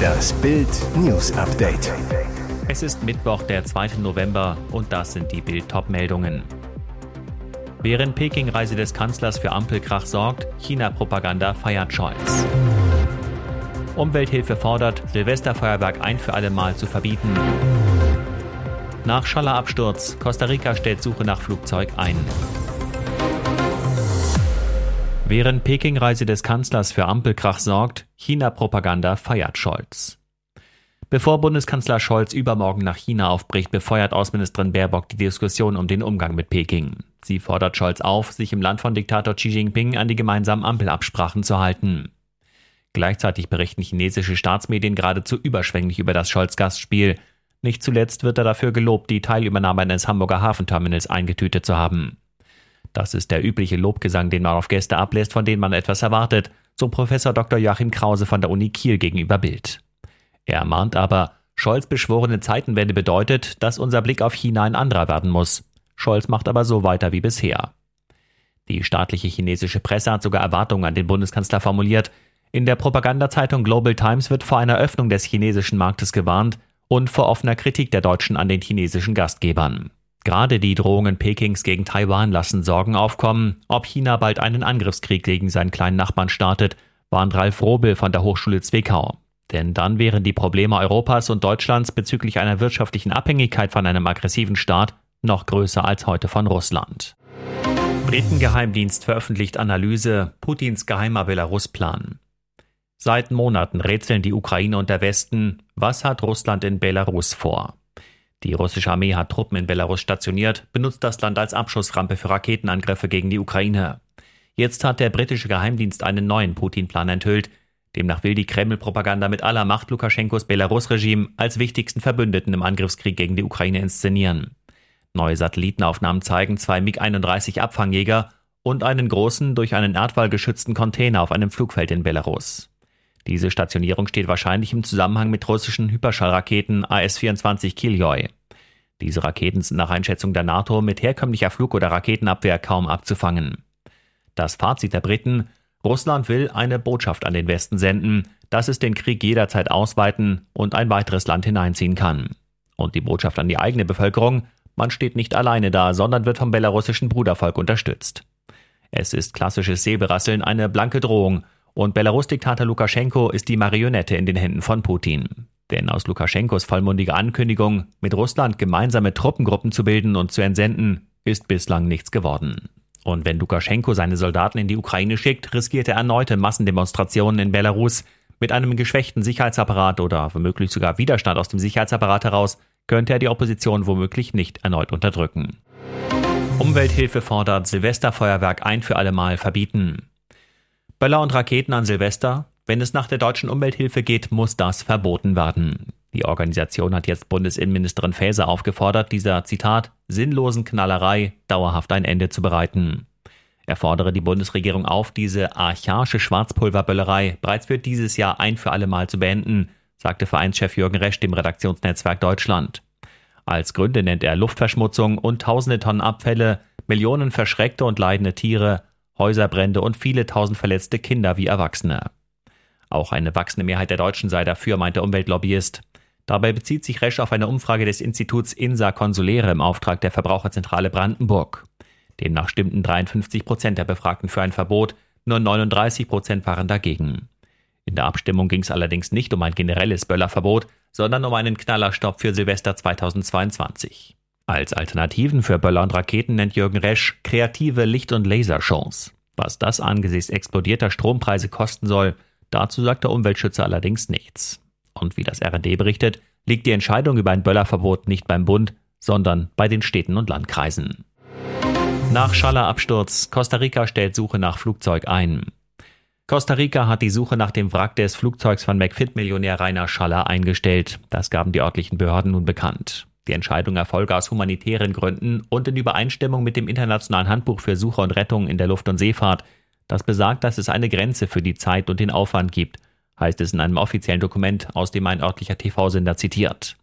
Das Bild News Update. Es ist Mittwoch, der 2. November und das sind die Bild meldungen Während Peking-Reise des Kanzlers für Ampelkrach sorgt, China-Propaganda feiert Scholz. Umwelthilfe fordert, Silvesterfeuerwerk ein für alle Mal zu verbieten. Nach Schallerabsturz, Costa Rica stellt Suche nach Flugzeug ein. Während Peking-Reise des Kanzlers für Ampelkrach sorgt, China-Propaganda feiert Scholz. Bevor Bundeskanzler Scholz übermorgen nach China aufbricht, befeuert Außenministerin Baerbock die Diskussion um den Umgang mit Peking. Sie fordert Scholz auf, sich im Land von Diktator Xi Jinping an die gemeinsamen Ampelabsprachen zu halten. Gleichzeitig berichten chinesische Staatsmedien geradezu überschwänglich über das Scholz-Gastspiel. Nicht zuletzt wird er dafür gelobt, die Teilübernahme eines Hamburger Hafenterminals eingetütet zu haben. Das ist der übliche Lobgesang, den man auf Gäste ablässt, von denen man etwas erwartet, so Professor Dr. Joachim Krause von der Uni Kiel gegenüber Bild. Er mahnt aber, Scholz beschworene Zeitenwende bedeutet, dass unser Blick auf China ein anderer werden muss. Scholz macht aber so weiter wie bisher. Die staatliche chinesische Presse hat sogar Erwartungen an den Bundeskanzler formuliert. In der Propagandazeitung Global Times wird vor einer Öffnung des chinesischen Marktes gewarnt und vor offener Kritik der Deutschen an den chinesischen Gastgebern. Gerade die Drohungen Pekings gegen Taiwan lassen Sorgen aufkommen, ob China bald einen Angriffskrieg gegen seinen kleinen Nachbarn startet, warnt Ralf Robel von der Hochschule Zwickau. Denn dann wären die Probleme Europas und Deutschlands bezüglich einer wirtschaftlichen Abhängigkeit von einem aggressiven Staat noch größer als heute von Russland. Britengeheimdienst veröffentlicht Analyse Putins geheimer Belarus-Plan. Seit Monaten rätseln die Ukraine und der Westen, was hat Russland in Belarus vor? Die russische Armee hat Truppen in Belarus stationiert, benutzt das Land als Abschussrampe für Raketenangriffe gegen die Ukraine. Jetzt hat der britische Geheimdienst einen neuen Putin-Plan enthüllt. Demnach will die Kreml-Propaganda mit aller Macht Lukaschenkos Belarus-Regime als wichtigsten Verbündeten im Angriffskrieg gegen die Ukraine inszenieren. Neue Satellitenaufnahmen zeigen zwei MiG-31 Abfangjäger und einen großen, durch einen Erdwall geschützten Container auf einem Flugfeld in Belarus. Diese Stationierung steht wahrscheinlich im Zusammenhang mit russischen Hyperschallraketen AS-24 Kiljoi. Diese Raketen sind nach Einschätzung der NATO mit herkömmlicher Flug- oder Raketenabwehr kaum abzufangen. Das Fazit der Briten Russland will eine Botschaft an den Westen senden, dass es den Krieg jederzeit ausweiten und ein weiteres Land hineinziehen kann. Und die Botschaft an die eigene Bevölkerung, man steht nicht alleine da, sondern wird vom belarussischen Brudervolk unterstützt. Es ist klassisches Säbelrasseln, eine blanke Drohung und Belarus-Diktator Lukaschenko ist die Marionette in den Händen von Putin. Denn aus Lukaschenkos vollmundiger Ankündigung, mit Russland gemeinsame Truppengruppen zu bilden und zu entsenden, ist bislang nichts geworden. Und wenn Lukaschenko seine Soldaten in die Ukraine schickt, riskiert er erneute Massendemonstrationen in Belarus. Mit einem geschwächten Sicherheitsapparat oder womöglich sogar Widerstand aus dem Sicherheitsapparat heraus könnte er die Opposition womöglich nicht erneut unterdrücken. Umwelthilfe fordert Silvesterfeuerwerk ein für allemal verbieten. Böller und Raketen an Silvester? Wenn es nach der deutschen Umwelthilfe geht, muss das verboten werden. Die Organisation hat jetzt Bundesinnenministerin Faeser aufgefordert, dieser Zitat sinnlosen Knallerei dauerhaft ein Ende zu bereiten. Er fordere die Bundesregierung auf, diese archaische Schwarzpulverböllerei bereits für dieses Jahr ein für alle Mal zu beenden, sagte Vereinschef Jürgen Resch dem Redaktionsnetzwerk Deutschland. Als Gründe nennt er Luftverschmutzung und tausende Tonnen Abfälle, Millionen verschreckte und leidende Tiere, Häuserbrände und viele tausend verletzte Kinder wie Erwachsene. Auch eine wachsende Mehrheit der Deutschen sei dafür, meint der Umweltlobbyist. Dabei bezieht sich Resch auf eine Umfrage des Instituts INSA Consulere im Auftrag der Verbraucherzentrale Brandenburg. Demnach stimmten 53 Prozent der Befragten für ein Verbot, nur 39 Prozent waren dagegen. In der Abstimmung ging es allerdings nicht um ein generelles Böllerverbot, sondern um einen Knallerstopp für Silvester 2022. Als Alternativen für Böller und Raketen nennt Jürgen Resch kreative Licht- und Lasershows. Was das angesichts explodierter Strompreise kosten soll, dazu sagt der Umweltschützer allerdings nichts. Und wie das RD berichtet, liegt die Entscheidung über ein Böllerverbot nicht beim Bund, sondern bei den Städten und Landkreisen. Nach Schallerabsturz, Costa Rica stellt Suche nach Flugzeug ein. Costa Rica hat die Suche nach dem Wrack des Flugzeugs von McFit-Millionär Rainer Schaller eingestellt. Das gaben die örtlichen Behörden nun bekannt. Die Entscheidung erfolge aus humanitären Gründen und in Übereinstimmung mit dem Internationalen Handbuch für Suche und Rettung in der Luft- und Seefahrt. Das besagt, dass es eine Grenze für die Zeit und den Aufwand gibt, heißt es in einem offiziellen Dokument, aus dem ein örtlicher TV-Sender zitiert.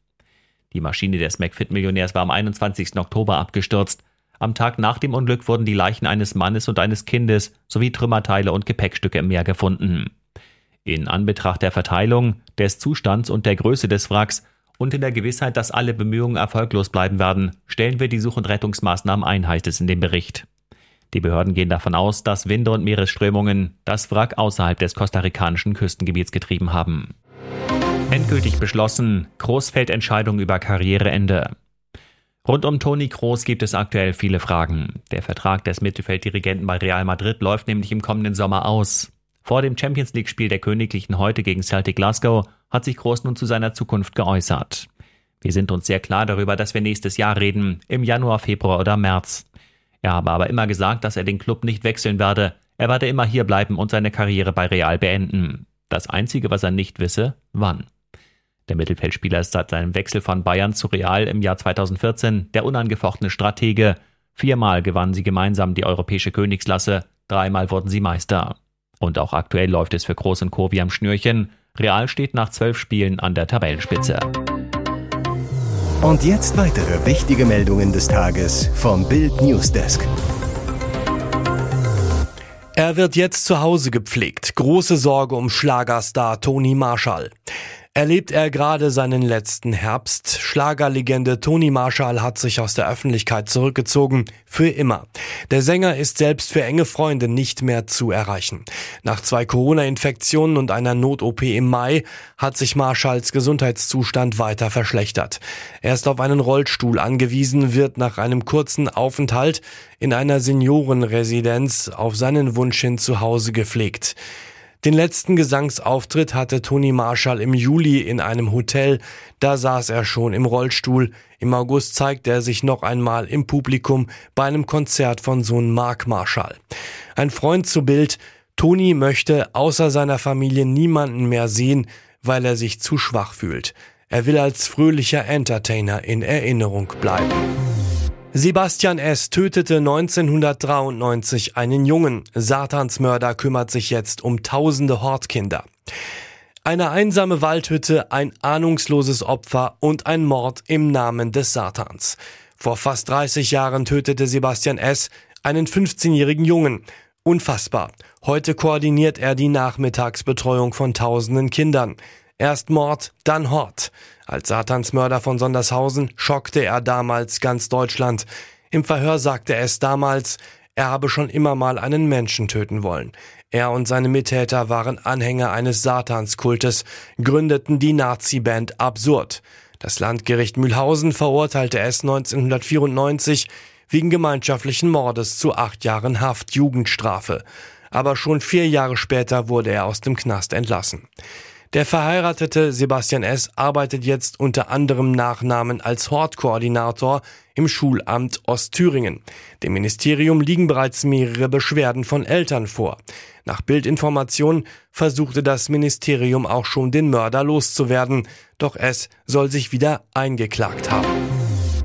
Die Maschine des McFit-Millionärs war am 21. Oktober abgestürzt. Am Tag nach dem Unglück wurden die Leichen eines Mannes und eines Kindes sowie Trümmerteile und Gepäckstücke im Meer gefunden. In Anbetracht der Verteilung, des Zustands und der Größe des Wracks und in der Gewissheit, dass alle Bemühungen erfolglos bleiben werden, stellen wir die Such- und Rettungsmaßnahmen ein, heißt es in dem Bericht. Die Behörden gehen davon aus, dass Winde und Meeresströmungen das Wrack außerhalb des kostarikanischen Küstengebiets getrieben haben. Endgültig beschlossen, Großfeldentscheidung über Karriereende. Rund um Toni Kroos gibt es aktuell viele Fragen. Der Vertrag des Mittelfelddirigenten bei Real Madrid läuft nämlich im kommenden Sommer aus. Vor dem Champions League-Spiel der Königlichen heute gegen Celtic Glasgow hat sich Kroos nun zu seiner Zukunft geäußert. Wir sind uns sehr klar darüber, dass wir nächstes Jahr reden, im Januar, Februar oder März. Er habe aber immer gesagt, dass er den Club nicht wechseln werde. Er werde immer hier bleiben und seine Karriere bei Real beenden. Das Einzige, was er nicht wisse, wann. Der Mittelfeldspieler ist seit seinem Wechsel von Bayern zu Real im Jahr 2014 der unangefochtene Stratege. Viermal gewannen sie gemeinsam die europäische Königsklasse, dreimal wurden sie Meister. Und auch aktuell läuft es für Groß und Co. wie am Schnürchen. Real steht nach zwölf Spielen an der Tabellenspitze. Und jetzt weitere wichtige Meldungen des Tages vom Bild Newsdesk. Er wird jetzt zu Hause gepflegt. Große Sorge um Schlagerstar Toni Marshall. Erlebt er gerade seinen letzten Herbst? Schlagerlegende Toni Marshall hat sich aus der Öffentlichkeit zurückgezogen. Für immer. Der Sänger ist selbst für enge Freunde nicht mehr zu erreichen. Nach zwei Corona-Infektionen und einer Not-OP im Mai hat sich Marshalls Gesundheitszustand weiter verschlechtert. Er ist auf einen Rollstuhl angewiesen, wird nach einem kurzen Aufenthalt in einer Seniorenresidenz auf seinen Wunsch hin zu Hause gepflegt. Den letzten Gesangsauftritt hatte Toni Marshall im Juli in einem Hotel. Da saß er schon im Rollstuhl. Im August zeigte er sich noch einmal im Publikum bei einem Konzert von Sohn Mark Marshall. Ein Freund zu Bild. Toni möchte außer seiner Familie niemanden mehr sehen, weil er sich zu schwach fühlt. Er will als fröhlicher Entertainer in Erinnerung bleiben. Sebastian S. tötete 1993 einen Jungen. Satansmörder kümmert sich jetzt um tausende Hortkinder. Eine einsame Waldhütte, ein ahnungsloses Opfer und ein Mord im Namen des Satans. Vor fast 30 Jahren tötete Sebastian S. einen 15-jährigen Jungen. Unfassbar. Heute koordiniert er die Nachmittagsbetreuung von tausenden Kindern. Erst Mord, dann Hort. Als Satansmörder von Sondershausen schockte er damals ganz Deutschland. Im Verhör sagte es damals, er habe schon immer mal einen Menschen töten wollen. Er und seine Mittäter waren Anhänger eines Satanskultes, gründeten die Nazi-Band Absurd. Das Landgericht Mühlhausen verurteilte es 1994 wegen gemeinschaftlichen Mordes zu acht Jahren Haft Jugendstrafe. Aber schon vier Jahre später wurde er aus dem Knast entlassen. Der verheiratete Sebastian S. arbeitet jetzt unter anderem Nachnamen als Hortkoordinator im Schulamt Ostthüringen. Dem Ministerium liegen bereits mehrere Beschwerden von Eltern vor. Nach Bildinformationen versuchte das Ministerium auch schon den Mörder loszuwerden, doch es soll sich wieder eingeklagt haben.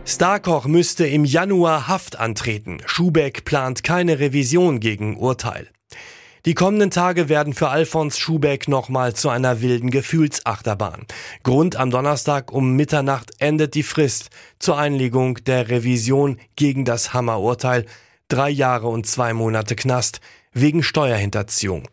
Starkoch müsste im Januar Haft antreten. Schubeck plant keine Revision gegen Urteil. Die kommenden Tage werden für Alfons Schubeck nochmal zu einer wilden Gefühlsachterbahn. Grund am Donnerstag um Mitternacht endet die Frist zur Einlegung der Revision gegen das Hammerurteil. Drei Jahre und zwei Monate Knast wegen Steuerhinterziehung.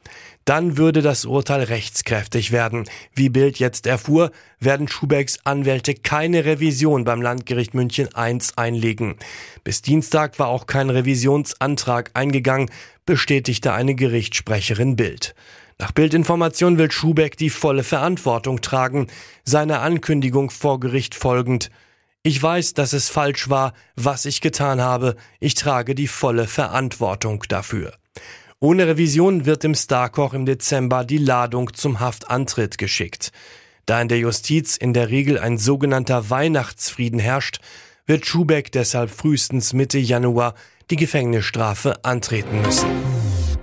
Dann würde das Urteil rechtskräftig werden. Wie Bild jetzt erfuhr, werden Schubecks Anwälte keine Revision beim Landgericht München I einlegen. Bis Dienstag war auch kein Revisionsantrag eingegangen, bestätigte eine Gerichtssprecherin Bild. Nach Bildinformation will Schubeck die volle Verantwortung tragen, seiner Ankündigung vor Gericht folgend. Ich weiß, dass es falsch war, was ich getan habe. Ich trage die volle Verantwortung dafür. Ohne Revision wird dem Starkoch im Dezember die Ladung zum Haftantritt geschickt. Da in der Justiz in der Regel ein sogenannter Weihnachtsfrieden herrscht, wird Schubeck deshalb frühestens Mitte Januar die Gefängnisstrafe antreten müssen.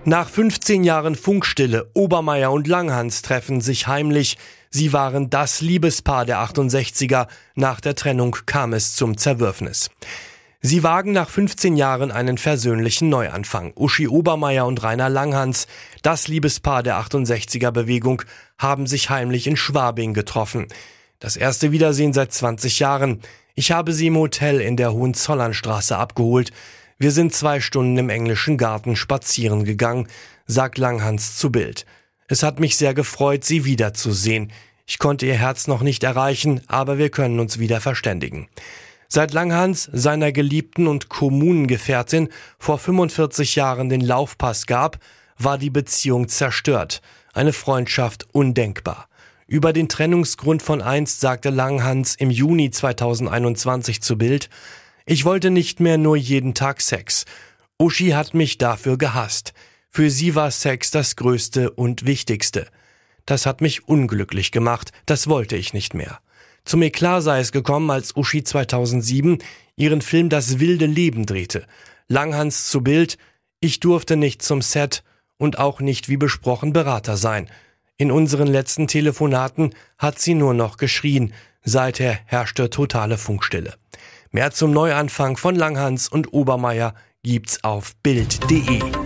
Nach 15 Jahren Funkstille, Obermeier und Langhans treffen sich heimlich. Sie waren das Liebespaar der 68er. Nach der Trennung kam es zum Zerwürfnis. Sie wagen nach 15 Jahren einen versöhnlichen Neuanfang. Uschi Obermeier und Rainer Langhans, das Liebespaar der 68er Bewegung, haben sich heimlich in Schwabing getroffen. Das erste Wiedersehen seit 20 Jahren. Ich habe sie im Hotel in der Hohenzollernstraße abgeholt. Wir sind zwei Stunden im englischen Garten spazieren gegangen, sagt Langhans zu Bild. Es hat mich sehr gefreut, Sie wiederzusehen. Ich konnte Ihr Herz noch nicht erreichen, aber wir können uns wieder verständigen. Seit Langhans seiner Geliebten und Kommunengefährtin vor 45 Jahren den Laufpass gab, war die Beziehung zerstört, eine Freundschaft undenkbar. Über den Trennungsgrund von einst sagte Langhans im Juni 2021 zu Bild, ich wollte nicht mehr nur jeden Tag Sex. Uschi hat mich dafür gehasst. Für sie war Sex das Größte und Wichtigste. Das hat mich unglücklich gemacht, das wollte ich nicht mehr. Zum Eklat sei es gekommen, als Uschi 2007 ihren Film Das wilde Leben drehte. Langhans zu Bild, ich durfte nicht zum Set und auch nicht wie besprochen Berater sein. In unseren letzten Telefonaten hat sie nur noch geschrien. Seither herrschte totale Funkstille. Mehr zum Neuanfang von Langhans und Obermeier gibt's auf Bild.de.